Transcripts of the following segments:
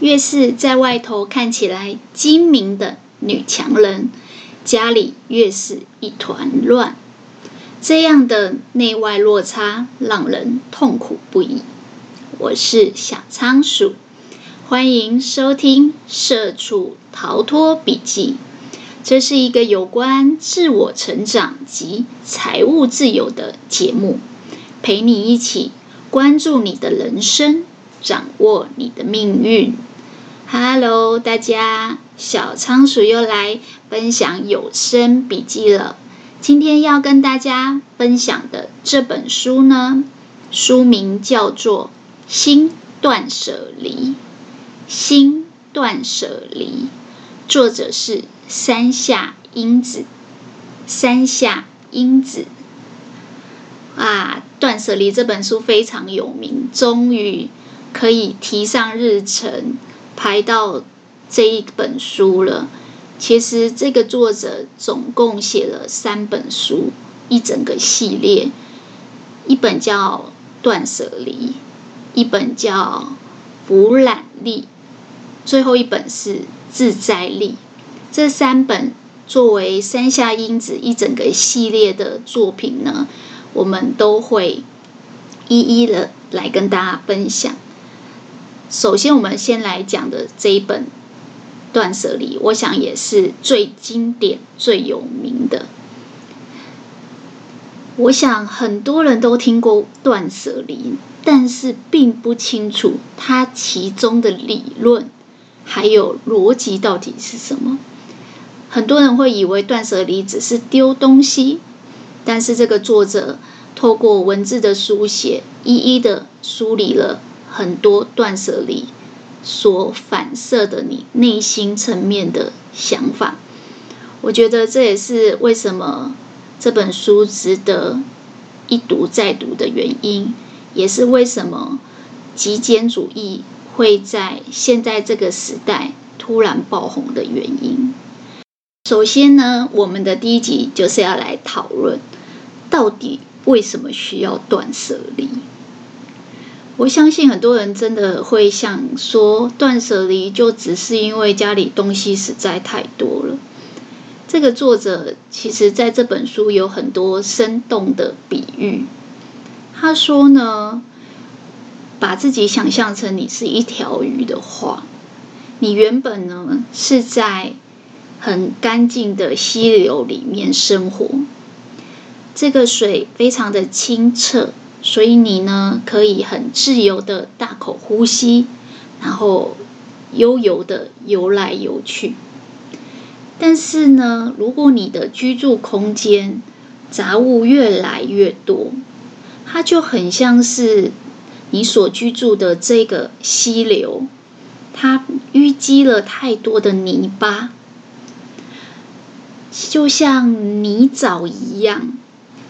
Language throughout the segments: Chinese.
越是在外头看起来精明的女强人，家里越是一团乱。这样的内外落差让人痛苦不已。我是小仓鼠，欢迎收听《社畜逃脱笔记》。这是一个有关自我成长及财务自由的节目，陪你一起关注你的人生，掌握你的命运。Hello，大家，小仓鼠又来分享有声笔记了。今天要跟大家分享的这本书呢，书名叫做《心断舍离》。心断舍离，作者是山下英子。山下英子，啊，《断舍离》这本书非常有名，终于可以提上日程。排到这一本书了。其实这个作者总共写了三本书，一整个系列，一本叫《断舍离》，一本叫《补染力》，最后一本是《自在力》。这三本作为山下英子一整个系列的作品呢，我们都会一一的来跟大家分享。首先，我们先来讲的这一本《断舍离》，我想也是最经典、最有名的。我想很多人都听过断舍离，但是并不清楚它其中的理论还有逻辑到底是什么。很多人会以为断舍离只是丢东西，但是这个作者透过文字的书写，一一的梳理了。很多断舍离所反射的你内心层面的想法，我觉得这也是为什么这本书值得一读再读的原因，也是为什么极简主义会在现在这个时代突然爆红的原因。首先呢，我们的第一集就是要来讨论，到底为什么需要断舍离。我相信很多人真的会想说，断舍离就只是因为家里东西实在太多了。这个作者其实在这本书有很多生动的比喻。他说呢，把自己想象成你是一条鱼的话，你原本呢是在很干净的溪流里面生活，这个水非常的清澈。所以你呢，可以很自由的大口呼吸，然后悠游的游来游去。但是呢，如果你的居住空间杂物越来越多，它就很像是你所居住的这个溪流，它淤积了太多的泥巴，就像泥沼一样。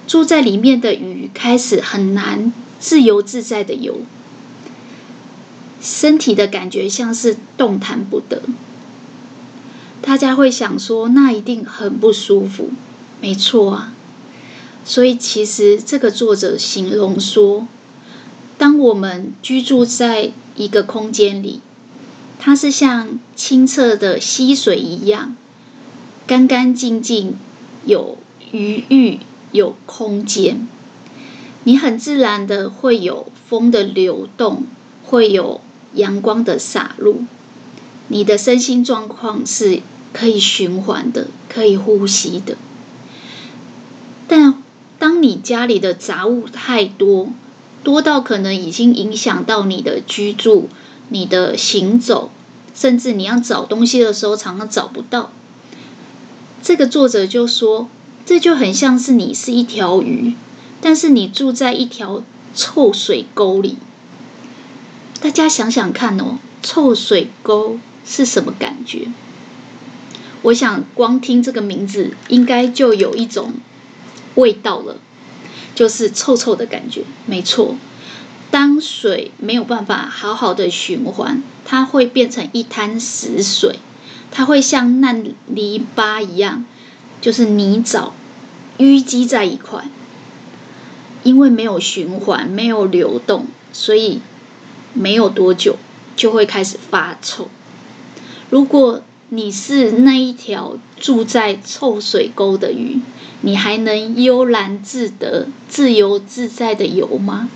住在里面的鱼开始很难自由自在的游，身体的感觉像是动弹不得。大家会想说，那一定很不舒服。没错啊，所以其实这个作者形容说，当我们居住在一个空间里，它是像清澈的溪水一样，干干净净，有余裕。有空间，你很自然的会有风的流动，会有阳光的洒入，你的身心状况是可以循环的，可以呼吸的。但当你家里的杂物太多，多到可能已经影响到你的居住、你的行走，甚至你要找东西的时候常常找不到。这个作者就说。这就很像是你是一条鱼，但是你住在一条臭水沟里。大家想想看哦，臭水沟是什么感觉？我想光听这个名字，应该就有一种味道了，就是臭臭的感觉。没错，当水没有办法好好的循环，它会变成一滩死水，它会像烂泥巴一样。就是泥沼淤积在一块，因为没有循环，没有流动，所以没有多久就会开始发臭。如果你是那一条住在臭水沟的鱼，你还能悠然自得、自由自在的游吗？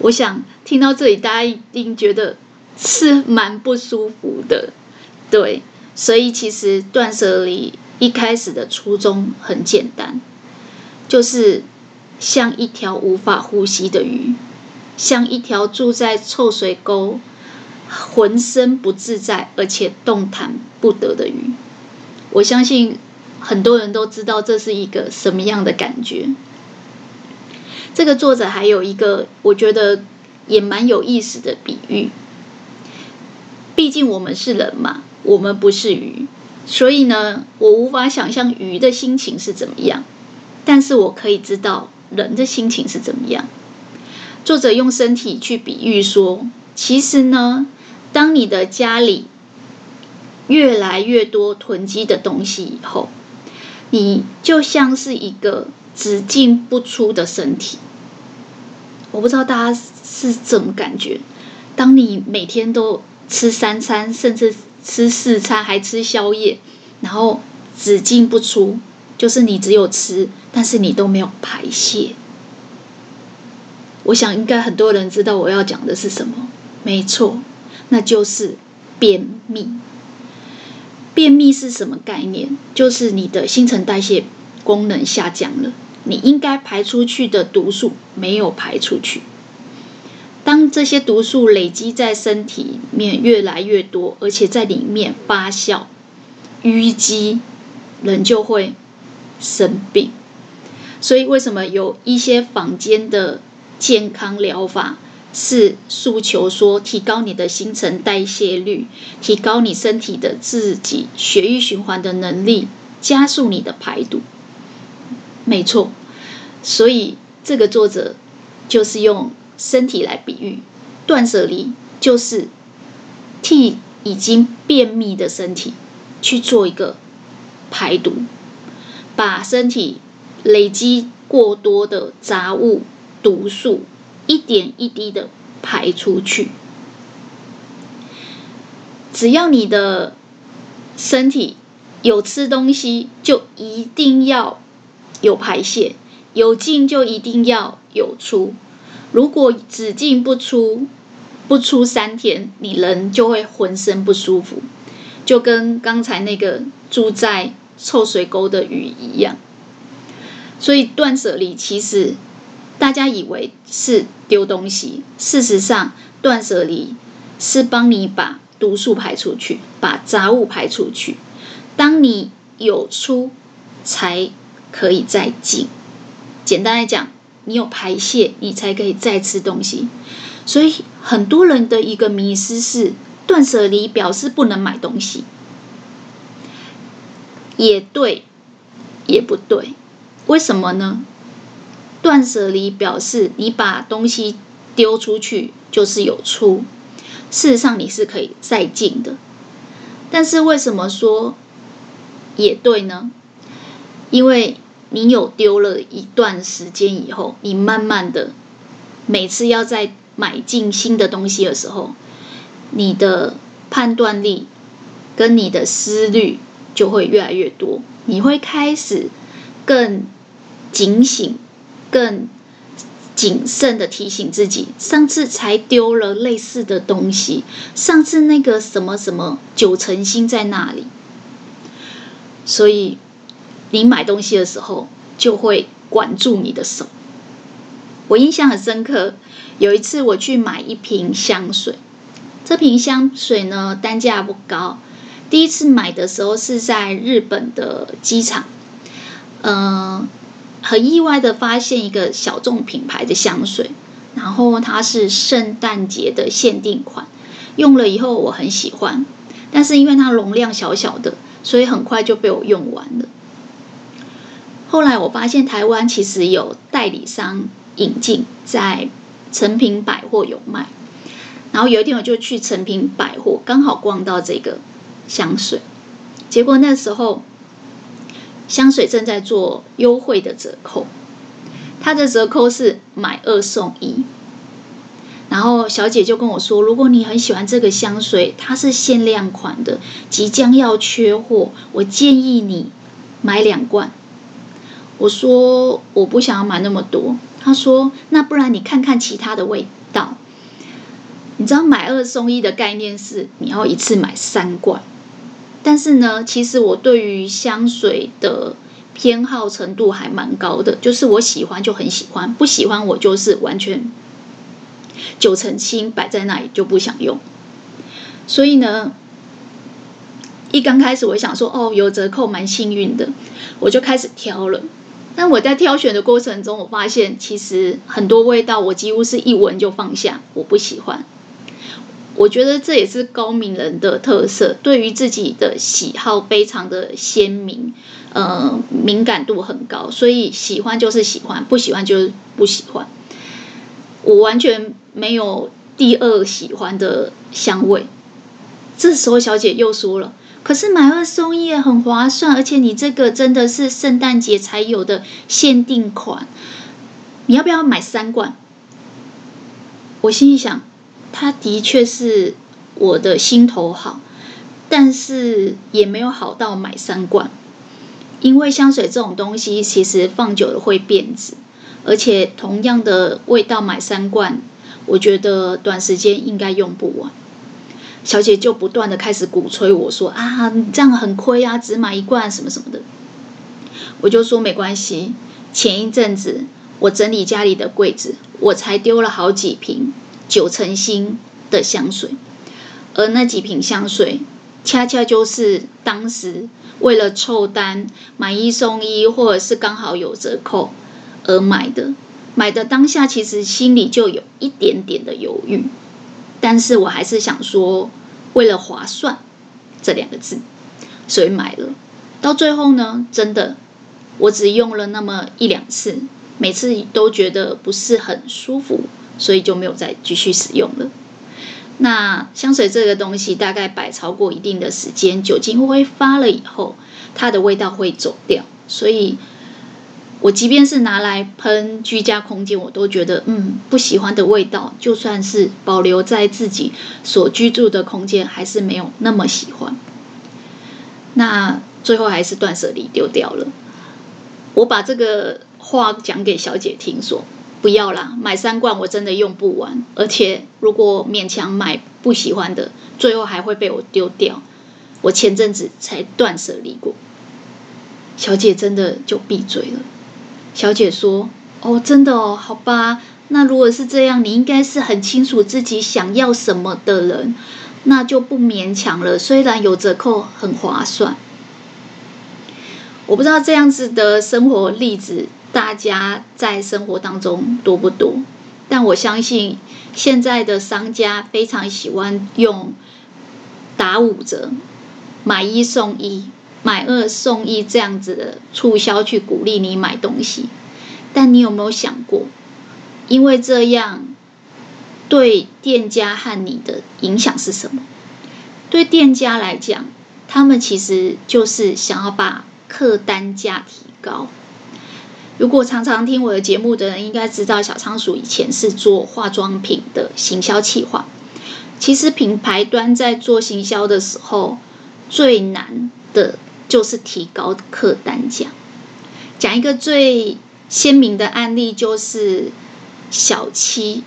我想听到这里，大家一定觉得是蛮不舒服的，对。所以其实断舍离一开始的初衷很简单，就是像一条无法呼吸的鱼，像一条住在臭水沟、浑身不自在而且动弹不得的鱼。我相信很多人都知道这是一个什么样的感觉。这个作者还有一个我觉得也蛮有意思的比喻，毕竟我们是人嘛。我们不是鱼，所以呢，我无法想象鱼的心情是怎么样，但是我可以知道人的心情是怎么样。作者用身体去比喻说，其实呢，当你的家里越来越多囤积的东西以后，你就像是一个只进不出的身体。我不知道大家是怎么感觉，当你每天都吃三餐，甚至吃四餐还吃宵夜，然后只进不出，就是你只有吃，但是你都没有排泄。我想应该很多人知道我要讲的是什么，没错，那就是便秘。便秘是什么概念？就是你的新陈代谢功能下降了，你应该排出去的毒素没有排出去。当这些毒素累积在身体里面越来越多，而且在里面发酵、淤积，人就会生病。所以，为什么有一些坊间的健康疗法是诉求说提高你的新陈代谢率，提高你身体的自己血液循环的能力，加速你的排毒？没错，所以这个作者就是用。身体来比喻，断舍离就是替已经便秘的身体去做一个排毒，把身体累积过多的杂物、毒素一点一滴的排出去。只要你的身体有吃东西，就一定要有排泄；有进就一定要有出。如果只进不出，不出三天，你人就会浑身不舒服，就跟刚才那个住在臭水沟的鱼一样。所以断舍离其实大家以为是丢东西，事实上断舍离是帮你把毒素排出去，把杂物排出去。当你有出，才可以再进。简单来讲。你有排泄，你才可以再吃东西。所以很多人的一个迷思是，断舍离表示不能买东西，也对，也不对。为什么呢？断舍离表示你把东西丢出去就是有出，事实上你是可以再进的。但是为什么说也对呢？因为你有丢了一段时间以后，你慢慢的每次要再买进新的东西的时候，你的判断力跟你的思虑就会越来越多，你会开始更警醒、更谨慎的提醒自己，上次才丢了类似的东西，上次那个什么什么九成新在那里，所以。你买东西的时候就会管住你的手。我印象很深刻，有一次我去买一瓶香水，这瓶香水呢，单价不高。第一次买的时候是在日本的机场，嗯、呃，很意外的发现一个小众品牌的香水，然后它是圣诞节的限定款，用了以后我很喜欢，但是因为它容量小小的，所以很快就被我用完了。后来我发现台湾其实有代理商引进，在诚品百货有卖。然后有一天我就去诚品百货，刚好逛到这个香水，结果那时候香水正在做优惠的折扣，它的折扣是买二送一。然后小姐就跟我说，如果你很喜欢这个香水，它是限量款的，即将要缺货，我建议你买两罐。我说我不想要买那么多。他说那不然你看看其他的味道。你知道买二送一的概念是你要一次买三罐，但是呢，其实我对于香水的偏好程度还蛮高的，就是我喜欢就很喜欢，不喜欢我就是完全九成新摆在那里就不想用。所以呢，一刚开始我想说哦，有折扣蛮幸运的，我就开始挑了。但我在挑选的过程中，我发现其实很多味道我几乎是一闻就放下，我不喜欢。我觉得这也是高敏人的特色，对于自己的喜好非常的鲜明，呃，敏感度很高，所以喜欢就是喜欢，不喜欢就是不喜欢。我完全没有第二喜欢的香味。这时候小姐又说了：“可是买二送一很划算，而且你这个真的是圣诞节才有的限定款，你要不要买三罐？”我心里想。它的确是我的心头好，但是也没有好到买三罐，因为香水这种东西其实放久了会变质，而且同样的味道买三罐，我觉得短时间应该用不完。小姐就不断的开始鼓吹我说啊，你这样很亏啊，只买一罐什么什么的。我就说没关系，前一阵子我整理家里的柜子，我才丢了好几瓶。九成新的香水，而那几瓶香水，恰恰就是当时为了凑单买一送一，或者是刚好有折扣而买的。买的当下，其实心里就有一点点的犹豫，但是我还是想说，为了划算这两个字，所以买了。到最后呢，真的，我只用了那么一两次，每次都觉得不是很舒服。所以就没有再继续使用了。那香水这个东西，大概摆超过一定的时间，酒精挥发了以后，它的味道会走掉。所以，我即便是拿来喷居家空间，我都觉得，嗯，不喜欢的味道，就算是保留在自己所居住的空间，还是没有那么喜欢。那最后还是断舍离丢掉了。我把这个话讲给小姐听说。不要啦，买三罐我真的用不完，而且如果勉强买不喜欢的，最后还会被我丢掉。我前阵子才断舍离过。小姐真的就闭嘴了。小姐说：“哦，真的哦，好吧。那如果是这样，你应该是很清楚自己想要什么的人，那就不勉强了。虽然有折扣，很划算。我不知道这样子的生活例子。”大家在生活当中多不多？但我相信现在的商家非常喜欢用打五折、买一送一、买二送一这样子的促销去鼓励你买东西。但你有没有想过，因为这样对店家和你的影响是什么？对店家来讲，他们其实就是想要把客单价提高。如果常常听我的节目的人，应该知道小仓鼠以前是做化妆品的行销企划。其实品牌端在做行销的时候，最难的就是提高客单价。讲一个最鲜明的案例，就是小七，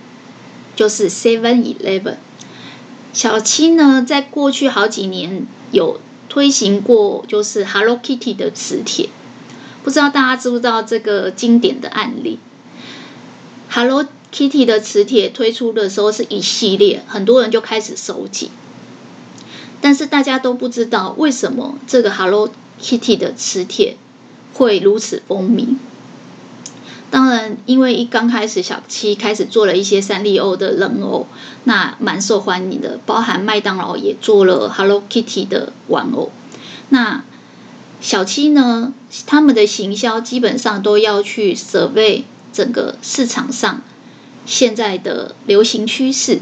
就是 Seven Eleven。小七呢，在过去好几年有推行过，就是 Hello Kitty 的磁铁。不知道大家知不知道这个经典的案例？Hello Kitty 的磁铁推出的时候是一系列，很多人就开始收集。但是大家都不知道为什么这个 Hello Kitty 的磁铁会如此风靡。当然，因为一刚开始小七开始做了一些三丽鸥的人偶，那蛮受欢迎的，包含麦当劳也做了 Hello Kitty 的玩偶。那小七呢，他们的行销基本上都要去 survey 整个市场上现在的流行趋势，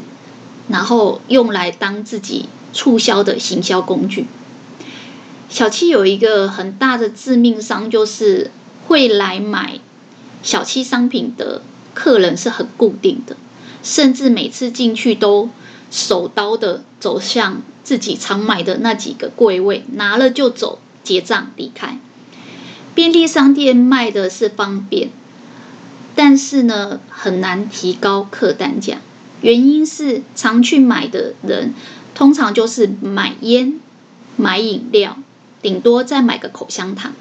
然后用来当自己促销的行销工具。小七有一个很大的致命伤，就是会来买小七商品的客人是很固定的，甚至每次进去都手刀的走向自己常买的那几个柜位，拿了就走，结账离开。便利商店卖的是方便，但是呢，很难提高客单价。原因是常去买的人，通常就是买烟、买饮料，顶多再买个口香糖。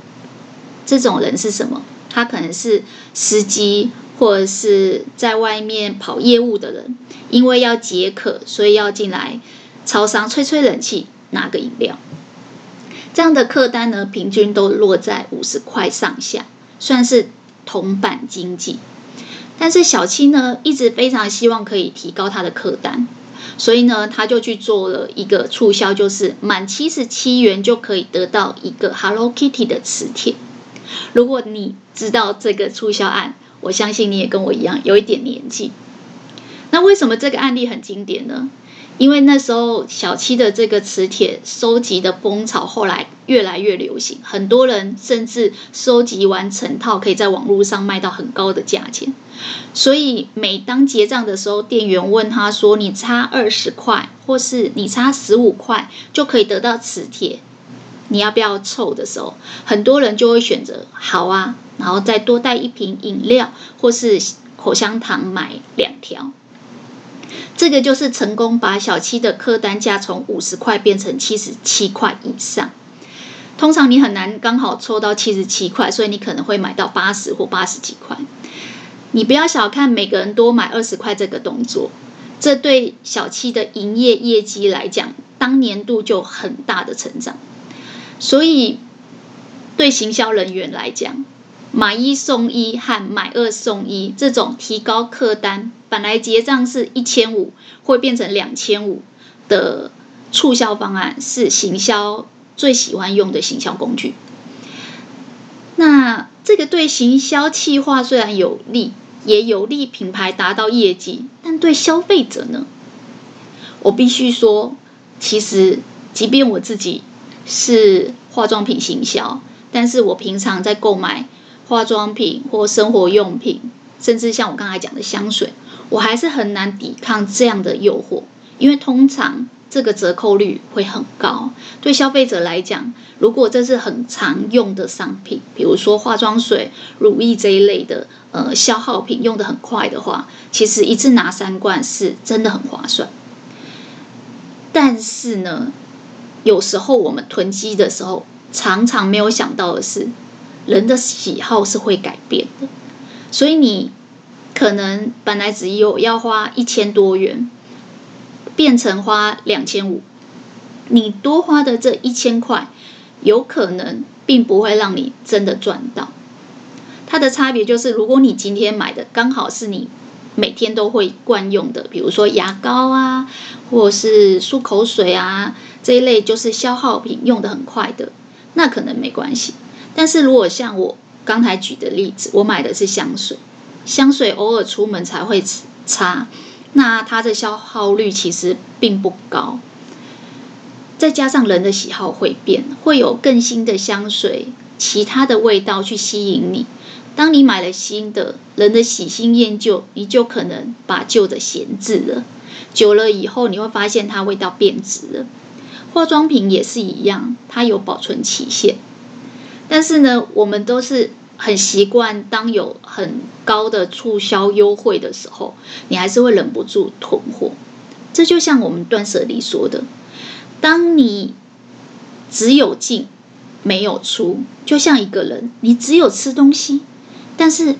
这种人是什么？他可能是司机，或者是在外面跑业务的人，因为要解渴，所以要进来超商吹吹冷气，拿个饮料。这样的客单呢，平均都落在五十块上下，算是铜板经济。但是小七呢，一直非常希望可以提高他的客单，所以呢，他就去做了一个促销，就是满七十七元就可以得到一个 Hello Kitty 的磁铁。如果你知道这个促销案，我相信你也跟我一样有一点年纪。那为什么这个案例很经典呢？因为那时候小七的这个磁铁收集的风潮后来越来越流行，很多人甚至收集完成套，可以在网络上卖到很高的价钱。所以每当结账的时候，店员问他说：“你差二十块，或是你差十五块，就可以得到磁铁。”你要不要凑的时候，很多人就会选择好啊，然后再多带一瓶饮料或是口香糖买两条。这个就是成功把小七的客单价从五十块变成七十七块以上。通常你很难刚好凑到七十七块，所以你可能会买到八十或八十几块。你不要小看每个人多买二十块这个动作，这对小七的营业业绩来讲，当年度就很大的成长。所以，对行销人员来讲，买一送一和买二送一这种提高客单，本来结账是一千五，会变成两千五的促销方案，是行销最喜欢用的行销工具。那这个对行销企划虽然有利，也有利品牌达到业绩，但对消费者呢？我必须说，其实即便我自己。是化妆品行销，但是我平常在购买化妆品或生活用品，甚至像我刚才讲的香水，我还是很难抵抗这样的诱惑，因为通常这个折扣率会很高。对消费者来讲，如果这是很常用的商品，比如说化妆水、乳液这一类的，呃，消耗品用得很快的话，其实一次拿三罐是真的很划算。但是呢，有时候我们囤积的时候，常常没有想到的是，人的喜好是会改变的。所以你可能本来只有要花一千多元，变成花两千五，你多花的这一千块，有可能并不会让你真的赚到。它的差别就是，如果你今天买的刚好是你每天都会惯用的，比如说牙膏啊，或是漱口水啊。这一类就是消耗品，用的很快的，那可能没关系。但是如果像我刚才举的例子，我买的是香水，香水偶尔出门才会擦，那它的消耗率其实并不高。再加上人的喜好会变，会有更新的香水，其他的味道去吸引你。当你买了新的，人的喜新厌旧，你就可能把旧的闲置了。久了以后，你会发现它味道变质了。化妆品也是一样，它有保存期限，但是呢，我们都是很习惯，当有很高的促销优惠的时候，你还是会忍不住囤货。这就像我们断舍离说的，当你只有进没有出，就像一个人，你只有吃东西，但是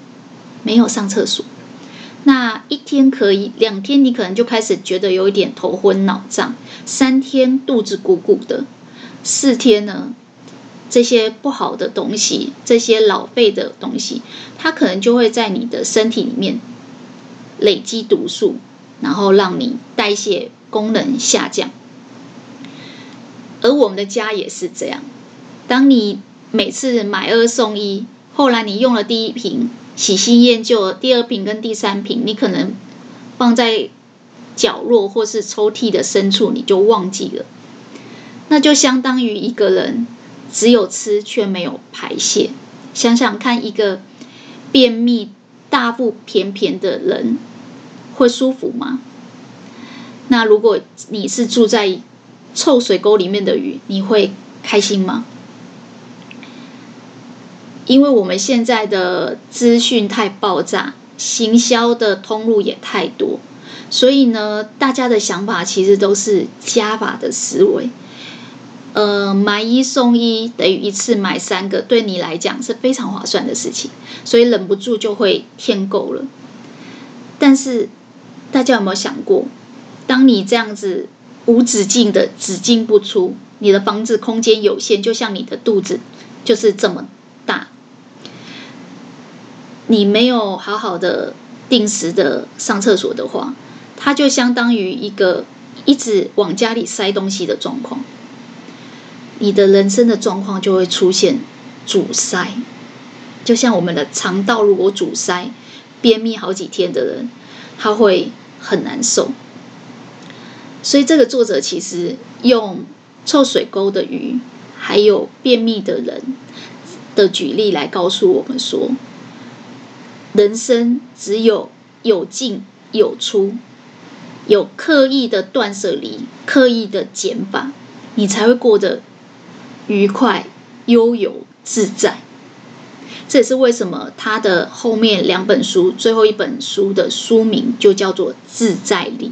没有上厕所。那一天可以，两天你可能就开始觉得有一点头昏脑胀，三天肚子鼓鼓的，四天呢，这些不好的东西，这些老废的东西，它可能就会在你的身体里面累积毒素，然后让你代谢功能下降。而我们的家也是这样，当你每次买二送一，后来你用了第一瓶。喜新厌旧，第二瓶跟第三瓶，你可能放在角落或是抽屉的深处，你就忘记了。那就相当于一个人只有吃却没有排泄。想想看，一个便秘、大腹便便的人，会舒服吗？那如果你是住在臭水沟里面的鱼，你会开心吗？因为我们现在的资讯太爆炸，行销的通路也太多，所以呢，大家的想法其实都是加法的思维。呃，买一送一等于一次买三个，对你来讲是非常划算的事情，所以忍不住就会添购了。但是，大家有没有想过，当你这样子无止境的只进不出，你的房子空间有限，就像你的肚子就是这么大，你没有好好的定时的上厕所的话，它就相当于一个一直往家里塞东西的状况。你的人生的状况就会出现阻塞，就像我们的肠道如果阻塞、便秘好几天的人，他会很难受。所以这个作者其实用臭水沟的鱼，还有便秘的人的举例来告诉我们说，人生只有有进有出，有刻意的断舍离、刻意的减法，你才会过得。愉快、悠游、自在，这也是为什么他的后面两本书，最后一本书的书名就叫做《自在力》。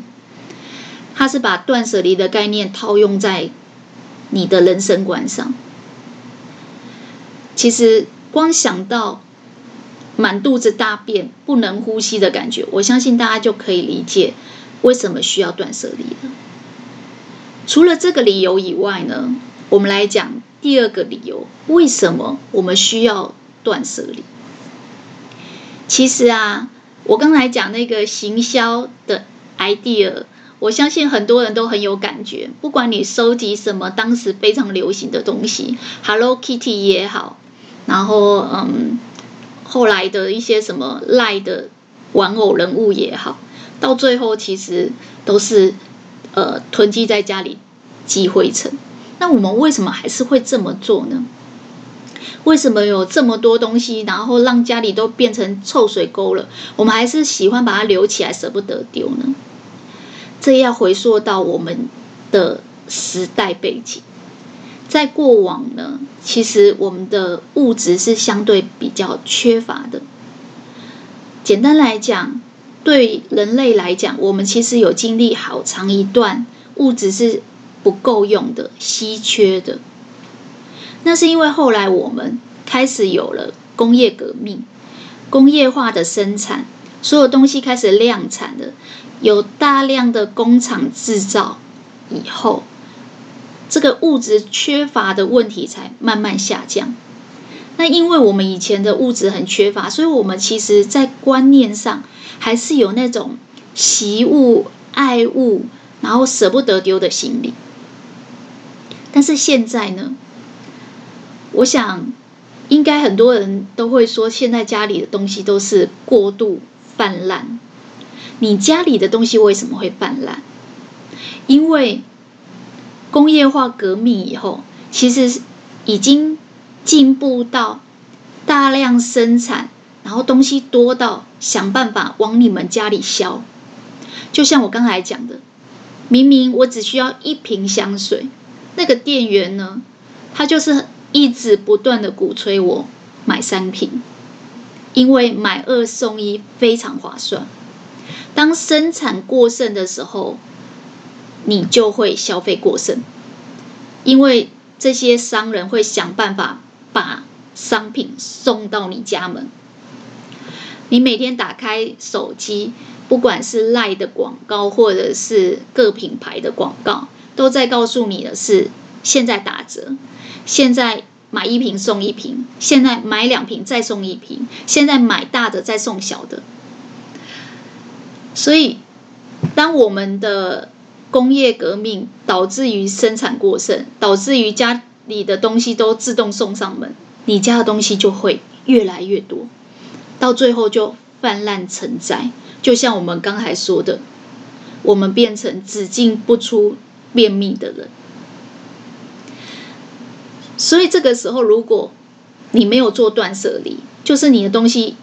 他是把断舍离的概念套用在你的人生观上。其实，光想到满肚子大便、不能呼吸的感觉，我相信大家就可以理解为什么需要断舍离了。除了这个理由以外呢，我们来讲第二个理由，为什么我们需要断舍离？其实啊，我刚才讲那个行销的 idea，我相信很多人都很有感觉。不管你收集什么当时非常流行的东西，Hello Kitty 也好，然后嗯，后来的一些什么赖的玩偶人物也好，到最后其实都是呃囤积在家里积灰尘。那我们为什么还是会这么做呢？为什么有这么多东西，然后让家里都变成臭水沟了，我们还是喜欢把它留起来，舍不得丢呢？这要回溯到我们的时代背景，在过往呢，其实我们的物质是相对比较缺乏的。简单来讲，对人类来讲，我们其实有经历好长一段物质是。不够用的、稀缺的，那是因为后来我们开始有了工业革命、工业化的生产，所有东西开始量产的，有大量的工厂制造以后，这个物质缺乏的问题才慢慢下降。那因为我们以前的物质很缺乏，所以我们其实在观念上还是有那种惜物、爱物，然后舍不得丢的心理。但是现在呢，我想应该很多人都会说，现在家里的东西都是过度泛滥。你家里的东西为什么会泛滥？因为工业化革命以后，其实已经进步到大量生产，然后东西多到想办法往你们家里销。就像我刚才讲的，明明我只需要一瓶香水。那个店员呢，他就是一直不断的鼓吹我买三瓶，因为买二送一非常划算。当生产过剩的时候，你就会消费过剩，因为这些商人会想办法把商品送到你家门。你每天打开手机，不管是赖的广告，或者是各品牌的广告。都在告诉你的是，现在打折，现在买一瓶送一瓶，现在买两瓶再送一瓶，现在买大的再送小的。所以，当我们的工业革命导致于生产过剩，导致于家里的东西都自动送上门，你家的东西就会越来越多，到最后就泛滥成灾。就像我们刚才说的，我们变成只进不出。便秘的人，所以这个时候，如果你没有做断舍离，就是你的东西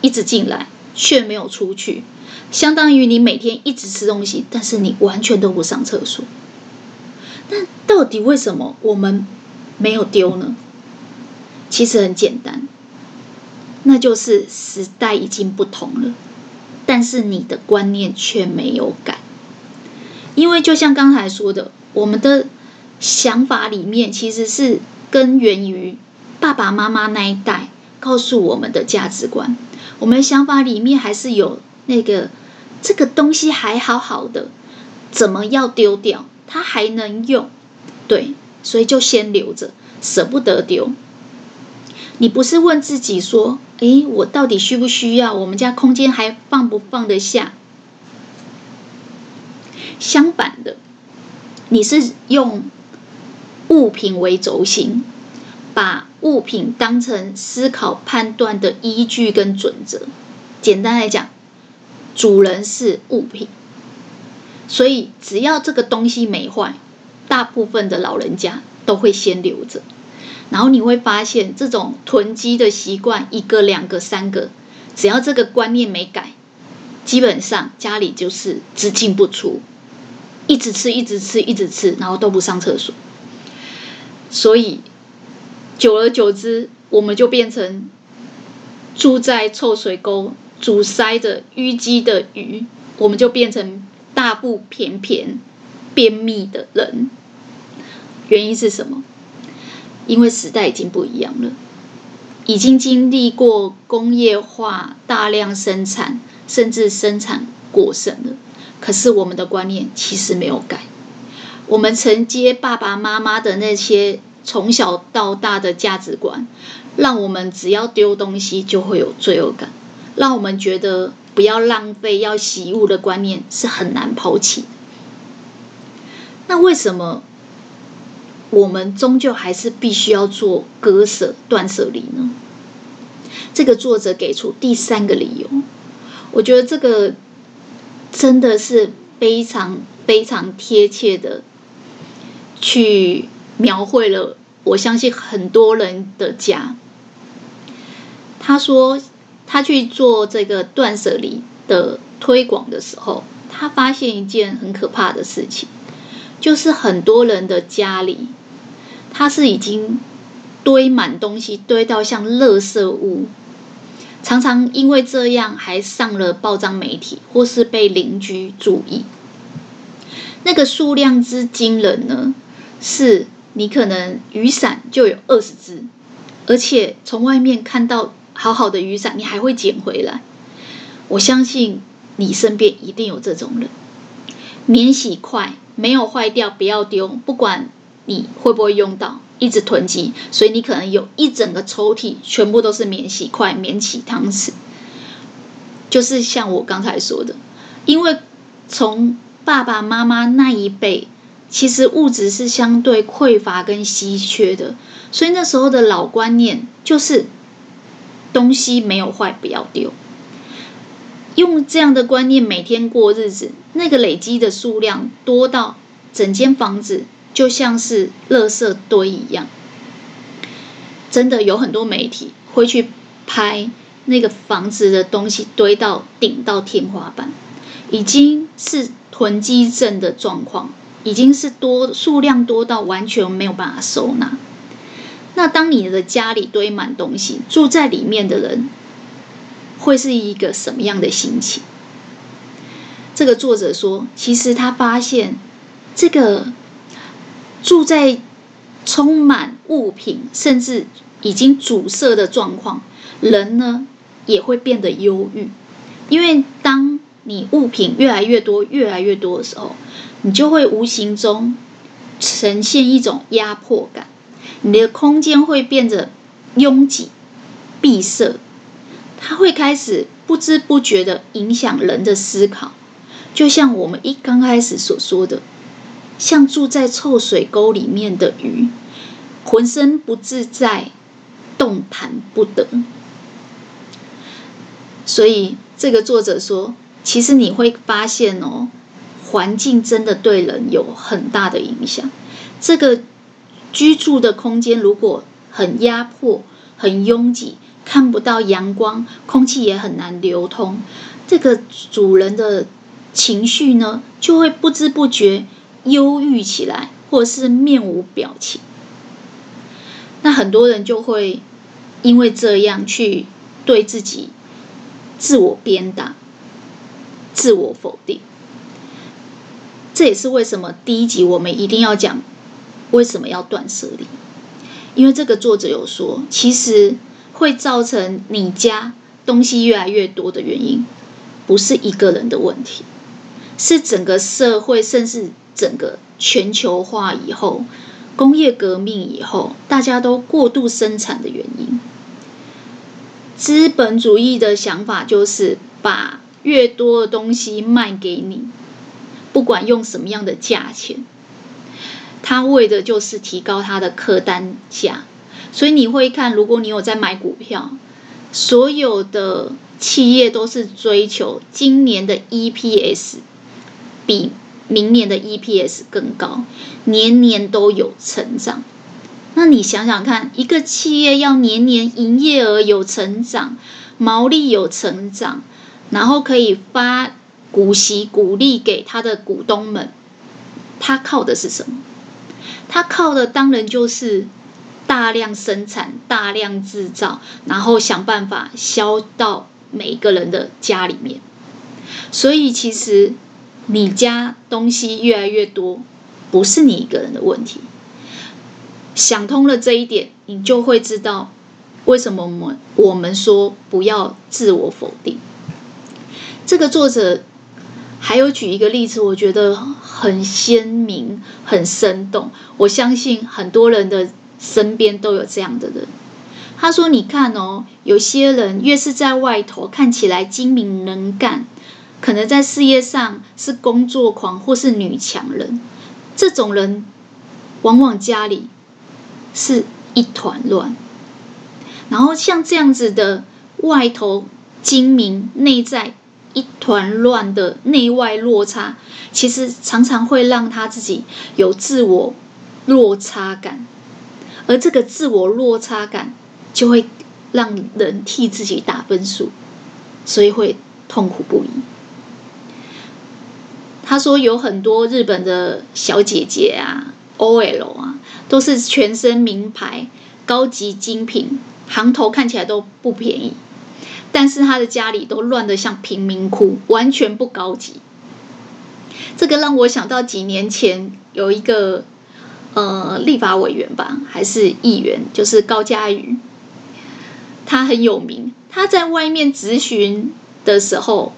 一直进来，却没有出去，相当于你每天一直吃东西，但是你完全都不上厕所。那到底为什么我们没有丢呢？其实很简单，那就是时代已经不同了，但是你的观念却没有改。因为就像刚才说的，我们的想法里面其实是根源于爸爸妈妈那一代告诉我们的价值观。我们想法里面还是有那个这个东西还好好的，怎么要丢掉？它还能用，对，所以就先留着，舍不得丢。你不是问自己说：“诶，我到底需不需要？我们家空间还放不放得下？”相反的，你是用物品为轴心，把物品当成思考判断的依据跟准则。简单来讲，主人是物品，所以只要这个东西没坏，大部分的老人家都会先留着。然后你会发现，这种囤积的习惯，一个、两个、三个，只要这个观念没改，基本上家里就是只进不出，一直吃、一直吃、一直吃，然后都不上厕所。所以，久而久之，我们就变成住在臭水沟、阻塞着淤积的鱼，我们就变成大腹便便、便秘的人。原因是什么？因为时代已经不一样了，已经经历过工业化、大量生产，甚至生产过剩了。可是我们的观念其实没有改，我们承接爸爸妈妈的那些从小到大的价值观，让我们只要丢东西就会有罪恶感，让我们觉得不要浪费、要惜物的观念是很难抛弃。那为什么？我们终究还是必须要做割舍、断舍离呢？这个作者给出第三个理由，我觉得这个真的是非常非常贴切的，去描绘了我相信很多人的家。他说，他去做这个断舍离的推广的时候，他发现一件很可怕的事情，就是很多人的家里。他是已经堆满东西，堆到像垃圾屋，常常因为这样还上了报章媒体，或是被邻居注意。那个数量之惊人呢，是你可能雨伞就有二十支，而且从外面看到好好的雨伞，你还会捡回来。我相信你身边一定有这种人，免洗筷没有坏掉，不要丢，不管。你会不会用到？一直囤积，所以你可能有一整个抽屉全部都是免洗筷、免洗汤匙。就是像我刚才说的，因为从爸爸妈妈那一辈，其实物质是相对匮乏跟稀缺的，所以那时候的老观念就是东西没有坏不要丢。用这样的观念每天过日子，那个累积的数量多到整间房子。就像是垃圾堆一样，真的有很多媒体会去拍那个房子的东西堆到顶到天花板，已经是囤积症的状况，已经是多数量多到完全没有办法收纳。那当你的家里堆满东西，住在里面的人会是一个什么样的心情？这个作者说，其实他发现这个。住在充满物品，甚至已经阻塞的状况，人呢也会变得忧郁。因为当你物品越来越多、越来越多的时候，你就会无形中呈现一种压迫感，你的空间会变得拥挤、闭塞，它会开始不知不觉地影响人的思考。就像我们一刚开始所说的。像住在臭水沟里面的鱼，浑身不自在，动弹不得。所以这个作者说，其实你会发现哦，环境真的对人有很大的影响。这个居住的空间如果很压迫、很拥挤，看不到阳光，空气也很难流通，这个主人的情绪呢，就会不知不觉忧郁起来，或者是面无表情。那很多人就会因为这样去对自己自我鞭打、自我否定。这也是为什么第一集我们一定要讲为什么要断舍离，因为这个作者有说，其实。会造成你家东西越来越多的原因，不是一个人的问题，是整个社会，甚至整个全球化以后，工业革命以后，大家都过度生产的原因。资本主义的想法就是把越多的东西卖给你，不管用什么样的价钱，他为的就是提高他的客单价。所以你会看，如果你有在买股票，所有的企业都是追求今年的 EPS 比明年的 EPS 更高，年年都有成长。那你想想看，一个企业要年年营业额有成长，毛利有成长，然后可以发股息股利给他的股东们，他靠的是什么？他靠的当然就是。大量生产、大量制造，然后想办法销到每个人的家里面。所以，其实你家东西越来越多，不是你一个人的问题。想通了这一点，你就会知道为什么我们我们说不要自我否定。这个作者还有举一个例子，我觉得很鲜明、很生动。我相信很多人的。身边都有这样的人。他说：“你看哦，有些人越是在外头看起来精明能干，可能在事业上是工作狂或是女强人，这种人往往家里是一团乱。然后像这样子的外头精明，内在一团乱的内外落差，其实常常会让他自己有自我落差感。”而这个自我落差感，就会让人替自己打分数，所以会痛苦不已。他说有很多日本的小姐姐啊，OL 啊，都是全身名牌、高级精品，行头看起来都不便宜，但是他的家里都乱得像贫民窟，完全不高级。这个让我想到几年前有一个。呃，立法委员吧，还是议员，就是高嘉瑜，他很有名。他在外面质询的时候，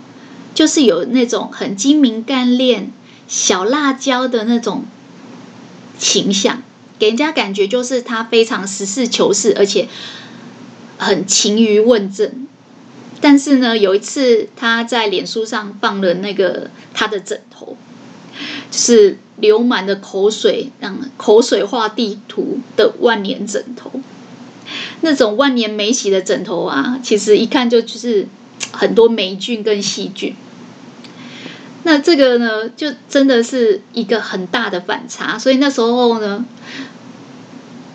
就是有那种很精明干练、小辣椒的那种形象，给人家感觉就是他非常实事求是，而且很勤于问政。但是呢，有一次他在脸书上放了那个他的枕头，就是。流满的口水，让口水画地图的万年枕头，那种万年没洗的枕头啊，其实一看就就是很多霉菌跟细菌。那这个呢，就真的是一个很大的反差。所以那时候呢，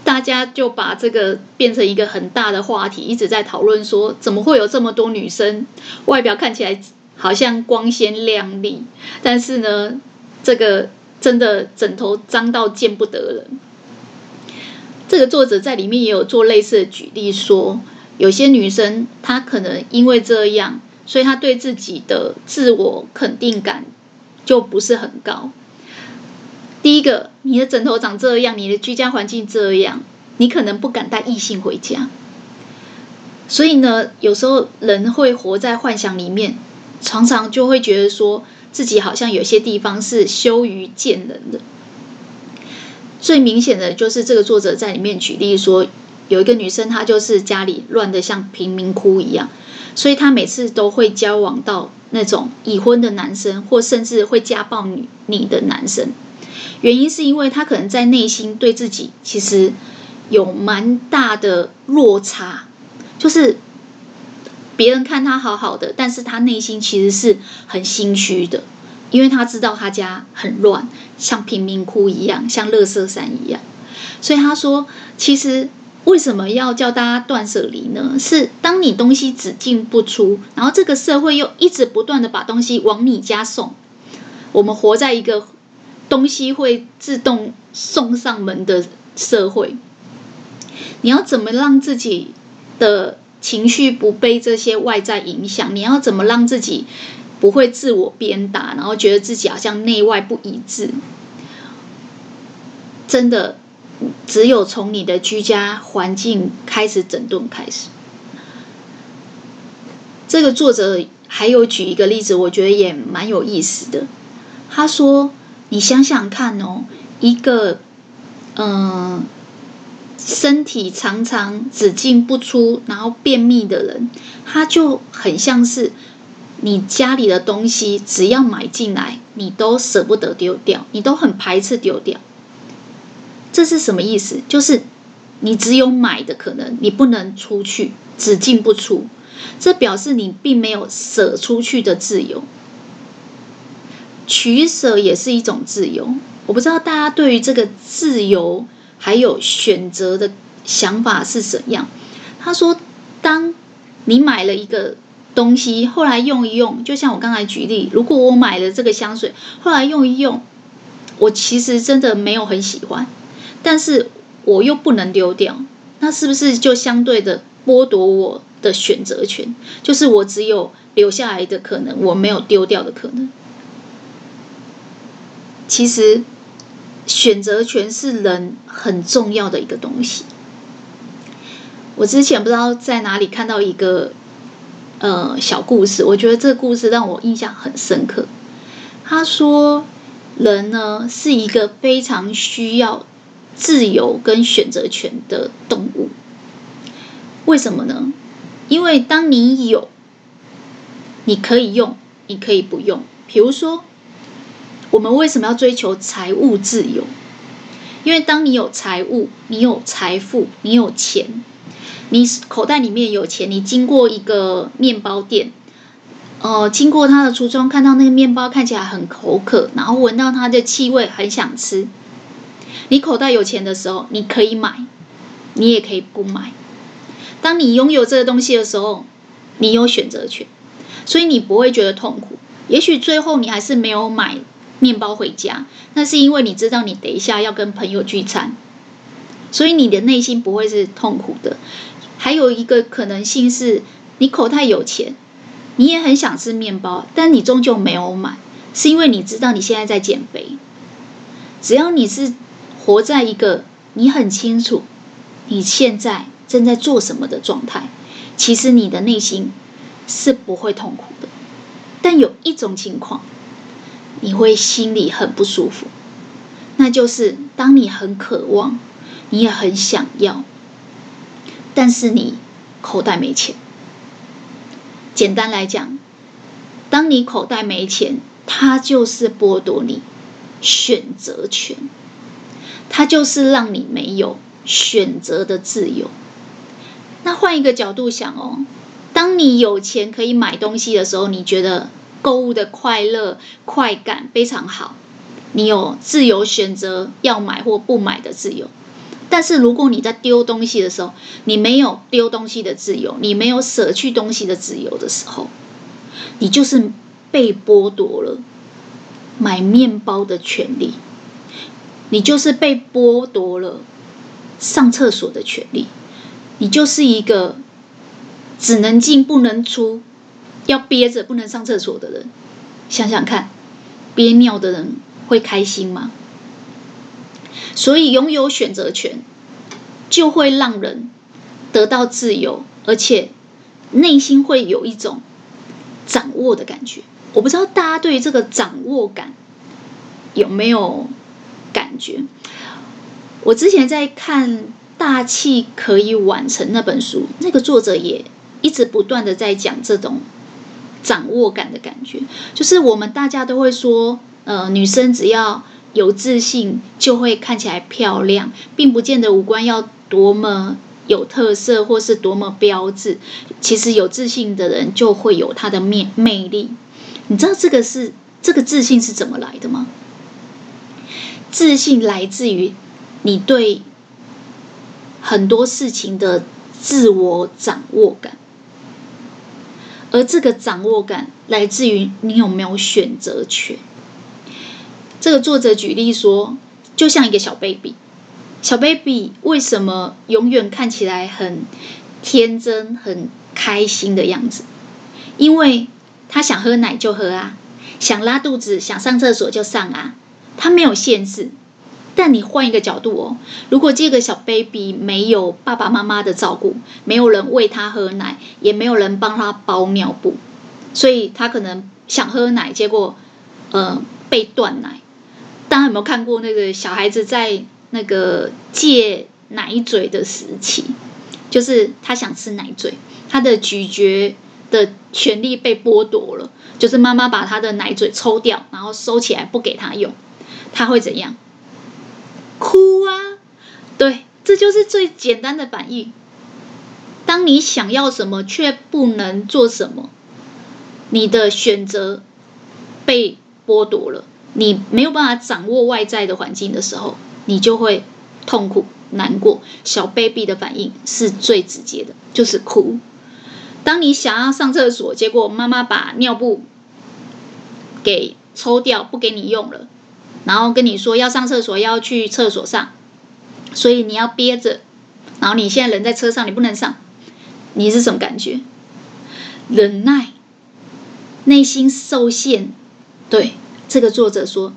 大家就把这个变成一个很大的话题，一直在讨论说，怎么会有这么多女生外表看起来好像光鲜亮丽，但是呢，这个。真的枕头脏到见不得人。这个作者在里面也有做类似的举例，说有些女生她可能因为这样，所以她对自己的自我肯定感就不是很高。第一个，你的枕头长这样，你的居家环境这样，你可能不敢带异性回家。所以呢，有时候人会活在幻想里面，常常就会觉得说。自己好像有些地方是羞于见人的。最明显的就是这个作者在里面举例说，有一个女生，她就是家里乱得像贫民窟一样，所以她每次都会交往到那种已婚的男生，或甚至会家暴女你的男生。原因是因为她可能在内心对自己其实有蛮大的落差，就是。别人看他好好的，但是他内心其实是很心虚的，因为他知道他家很乱，像贫民窟一样，像垃圾山一样。所以他说，其实为什么要叫大家断舍离呢？是当你东西只进不出，然后这个社会又一直不断的把东西往你家送，我们活在一个东西会自动送上门的社会。你要怎么让自己的情绪不被这些外在影响？你要怎么让自己不会自我鞭打，然后觉得自己好像内外不一致？真的。只有从你的居家环境开始整顿开始。这个作者还有举一个例子，我觉得也蛮有意思的。他说：“你想想看哦，一个嗯，身体常常只进不出，然后便秘的人，他就很像是你家里的东西，只要买进来，你都舍不得丢掉，你都很排斥丢掉。”这是什么意思？就是你只有买的可能，你不能出去，只进不出。这表示你并没有舍出去的自由。取舍也是一种自由。我不知道大家对于这个自由还有选择的想法是怎样。他说，当你买了一个东西，后来用一用，就像我刚才举例，如果我买了这个香水，后来用一用，我其实真的没有很喜欢。但是我又不能丢掉，那是不是就相对的剥夺我的选择权？就是我只有留下来的可能，我没有丢掉的可能。其实选择权是人很重要的一个东西。我之前不知道在哪里看到一个呃小故事，我觉得这个故事让我印象很深刻。他说，人呢是一个非常需要。自由跟选择权的动物，为什么呢？因为当你有，你可以用，你可以不用。比如说，我们为什么要追求财务自由？因为当你有财务，你有财富，你有钱，你口袋里面有钱，你经过一个面包店，呃，经过他的橱窗，看到那个面包看起来很口渴，然后闻到它的气味，很想吃。你口袋有钱的时候，你可以买，你也可以不买。当你拥有这个东西的时候，你有选择权，所以你不会觉得痛苦。也许最后你还是没有买面包回家，那是因为你知道你等一下要跟朋友聚餐，所以你的内心不会是痛苦的。还有一个可能性是，你口袋有钱，你也很想吃面包，但你终究没有买，是因为你知道你现在在减肥。只要你是。活在一个你很清楚你现在正在做什么的状态，其实你的内心是不会痛苦的。但有一种情况，你会心里很不舒服，那就是当你很渴望，你也很想要，但是你口袋没钱。简单来讲，当你口袋没钱，它就是剥夺你选择权。它就是让你没有选择的自由。那换一个角度想哦，当你有钱可以买东西的时候，你觉得购物的快乐、快感非常好，你有自由选择要买或不买的自由。但是如果你在丢东西的时候，你没有丢东西的自由，你没有舍去东西的自由的时候，你就是被剥夺了买面包的权利。你就是被剥夺了上厕所的权利，你就是一个只能进不能出，要憋着不能上厕所的人。想想看，憋尿的人会开心吗？所以拥有选择权，就会让人得到自由，而且内心会有一种掌握的感觉。我不知道大家对这个掌握感有没有？感觉，我之前在看《大器可以晚成》那本书，那个作者也一直不断的在讲这种掌握感的感觉，就是我们大家都会说，呃，女生只要有自信就会看起来漂亮，并不见得五官要多么有特色或是多么标致，其实有自信的人就会有他的面魅力。你知道这个是这个自信是怎么来的吗？自信来自于你对很多事情的自我掌握感，而这个掌握感来自于你有没有选择权。这个作者举例说，就像一个小 baby，小 baby 为什么永远看起来很天真、很开心的样子？因为他想喝奶就喝啊，想拉肚子、想上厕所就上啊，他没有限制。但你换一个角度哦，如果这个小 baby 没有爸爸妈妈的照顾，没有人喂他喝奶，也没有人帮他包尿布，所以他可能想喝奶，结果呃被断奶。大家有没有看过那个小孩子在那个戒奶嘴的时期？就是他想吃奶嘴，他的咀嚼的权利被剥夺了，就是妈妈把他的奶嘴抽掉，然后收起来不给他用，他会怎样？哭啊！对，这就是最简单的反应。当你想要什么却不能做什么，你的选择被剥夺了，你没有办法掌握外在的环境的时候，你就会痛苦难过。小 baby 的反应是最直接的，就是哭。当你想要上厕所，结果妈妈把尿布给抽掉，不给你用了。然后跟你说要上厕所，要去厕所上，所以你要憋着。然后你现在人在车上，你不能上，你是什么感觉？忍耐，内心受限。对，这个作者说，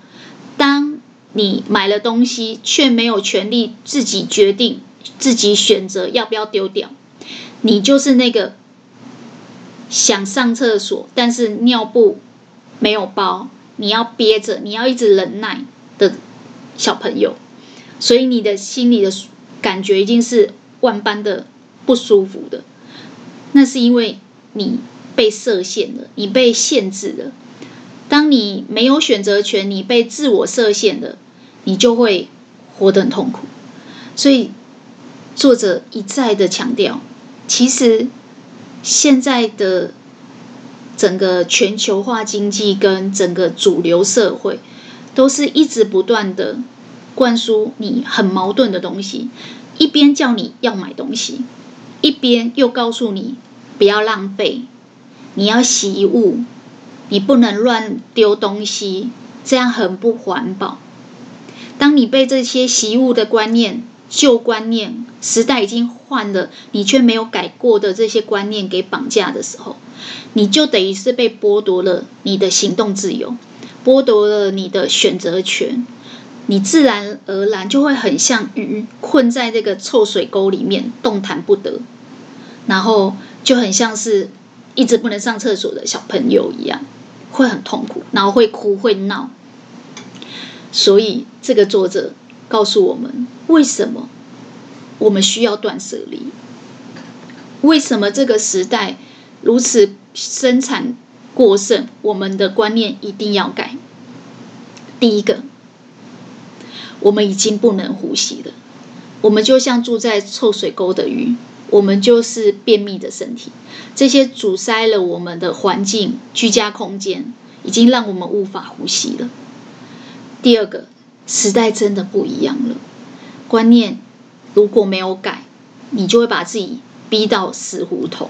当你买了东西，却没有权利自己决定、自己选择要不要丢掉，你就是那个想上厕所，但是尿布没有包。你要憋着，你要一直忍耐的小朋友，所以你的心里的感觉一定是万般的不舒服的。那是因为你被设限了，你被限制了。当你没有选择权，你被自我设限了，你就会活得很痛苦。所以作者一再的强调，其实现在的。整个全球化经济跟整个主流社会，都是一直不断的灌输你很矛盾的东西，一边叫你要买东西，一边又告诉你不要浪费，你要惜物，你不能乱丢东西，这样很不环保。当你被这些惜物的观念、旧观念，时代已经换了，你却没有改过的这些观念给绑架的时候，你就等于是被剥夺了你的行动自由，剥夺了你的选择权，你自然而然就会很像鱼困在这个臭水沟里面动弹不得，然后就很像是一直不能上厕所的小朋友一样，会很痛苦，然后会哭会闹。所以这个作者告诉我们，为什么我们需要断舍离？为什么这个时代？如此生产过剩，我们的观念一定要改。第一个，我们已经不能呼吸了，我们就像住在臭水沟的鱼，我们就是便秘的身体，这些阻塞了我们的环境、居家空间，已经让我们无法呼吸了。第二个，时代真的不一样了，观念如果没有改，你就会把自己逼到死胡同。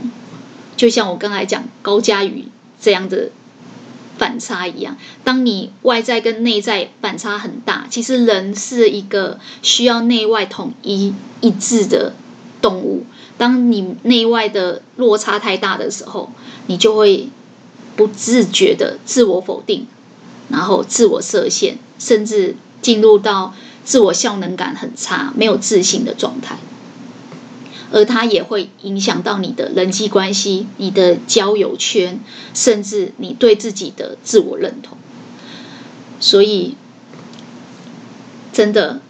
就像我刚才讲高嘉宇这样的反差一样，当你外在跟内在反差很大，其实人是一个需要内外统一一致的动物。当你内外的落差太大的时候，你就会不自觉的自我否定，然后自我设限，甚至进入到自我效能感很差、没有自信的状态。而它也会影响到你的人际关系、你的交友圈，甚至你对自己的自我认同。所以，真的，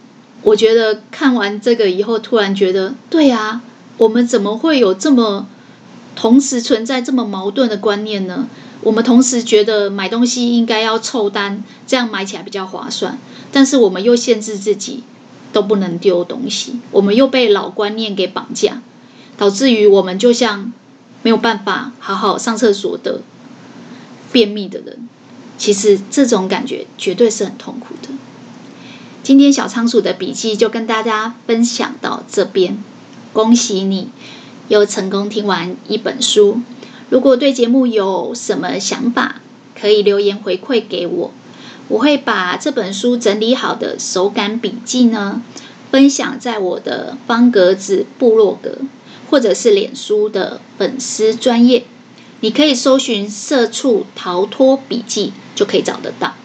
我觉得看完这个以后，突然觉得，对啊，我们怎么会有这么同时存在这么矛盾的观念呢？我们同时觉得买东西应该要凑单，这样买起来比较划算，但是我们又限制自己。都不能丢东西，我们又被老观念给绑架，导致于我们就像没有办法好好上厕所的便秘的人。其实这种感觉绝对是很痛苦的。今天小仓鼠的笔记就跟大家分享到这边，恭喜你又成功听完一本书。如果对节目有什么想法，可以留言回馈给我，我会把这本书整理好的手感笔记呢，分享在我的方格子部落格，或者是脸书的粉丝专页，你可以搜寻“社畜逃脱笔记”就可以找得到。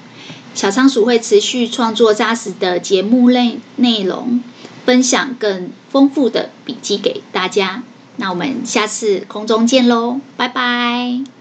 小仓鼠会持续创作扎实的节目内内容，分享更丰富的笔记给大家。那我们下次空中见喽，拜拜。